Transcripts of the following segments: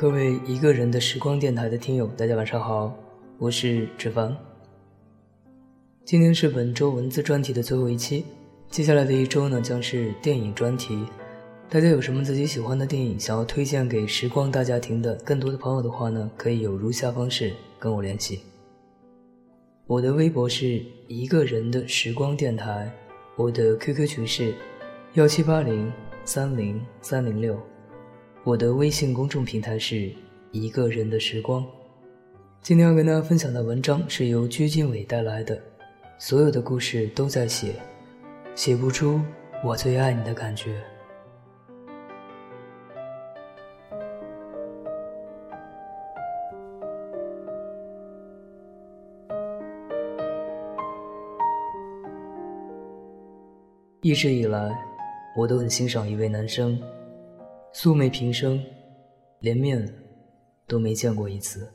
各位一个人的时光电台的听友，大家晚上好，我是志凡。今天是本周文字专题的最后一期，接下来的一周呢将是电影专题。大家有什么自己喜欢的电影想要推荐给时光大家庭的更多的朋友的话呢，可以有如下方式跟我联系。我的微博是一个人的时光电台，我的 QQ 群是幺七八零三零三零六。我的微信公众平台是一个人的时光。今天要跟大家分享的文章是由鞠婧祎带来的。所有的故事都在写，写不出我最爱你的感觉。一直以来，我都很欣赏一位男生。素昧平生，连面都没见过一次。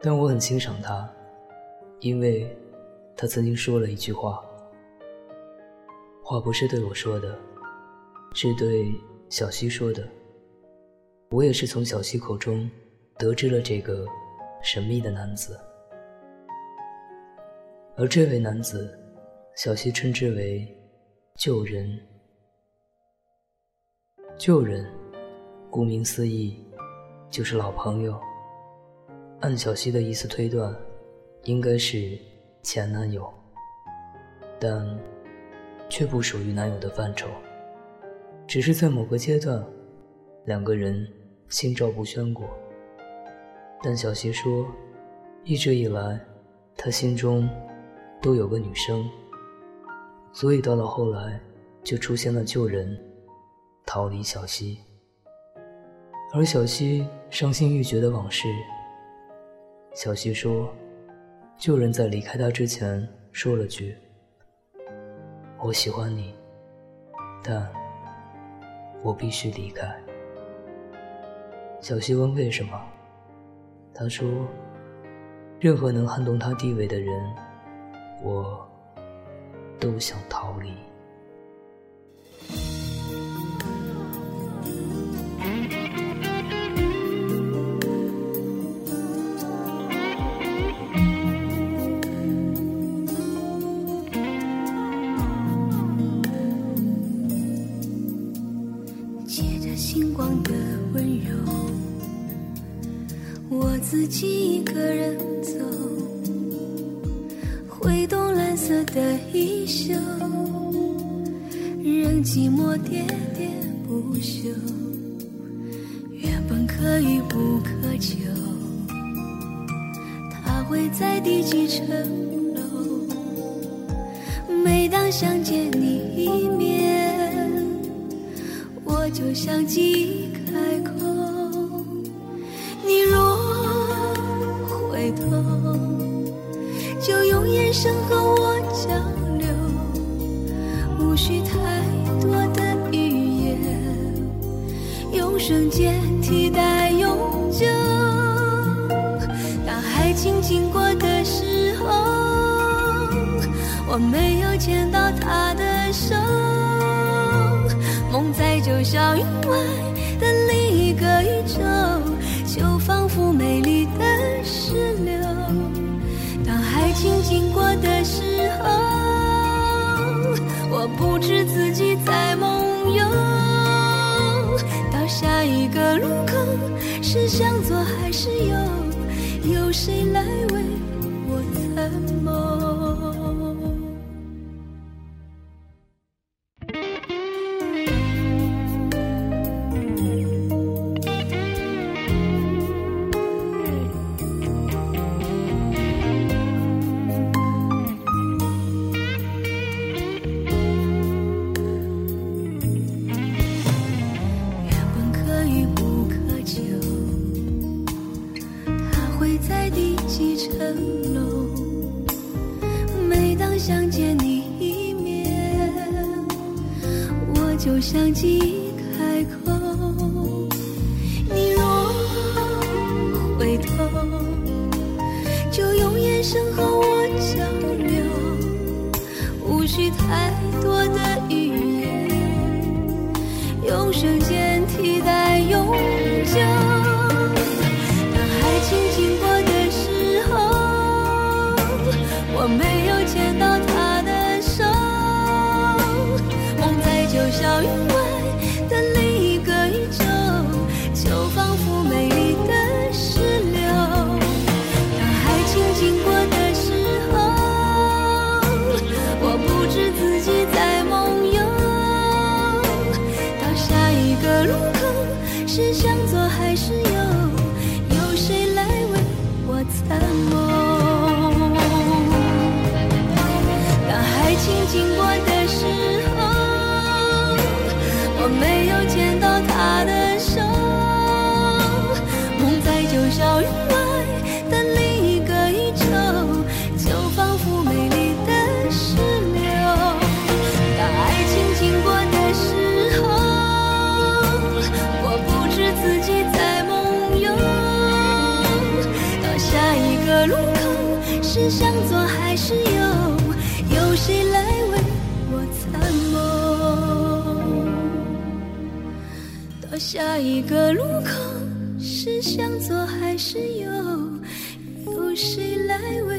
但我很欣赏他，因为他曾经说了一句话。话不是对我说的，是对小溪说的。我也是从小溪口中得知了这个神秘的男子。而这位男子，小溪称之为旧人。旧人，顾名思义，就是老朋友。按小溪的意思推断，应该是前男友，但却不属于男友的范畴，只是在某个阶段，两个人心照不宣过。但小溪说，一直以来，他心中都有个女生，所以到了后来，就出现了旧人。逃离小溪，而小溪伤心欲绝的往事。小溪说：“旧人在离开他之前说了句：‘我喜欢你，但我必须离开。’”小溪问：“为什么？”他说：“任何能撼动他地位的人，我都想逃离。”我自己一个人走，挥动蓝色的衣袖，任寂寞喋喋不休。原本可遇不可求，他会在第几层楼？每当想见你一面，我就像记忆开口。眼神和我交流，无需太多的语言，用瞬间替代永久。当爱情经过的时候，我没有牵到他的手，梦在九霄云外的另一个宇宙，就仿佛美丽的。经过的时候，我不知自己在梦游。到下一个路口，是向左还是右？有谁来为想见你一面，我就想即开口。你若回头，就用眼神和我交流，无需太多。个路口是向左还是右？有谁来为我参谋到下一个路口是向左还是右有谁来为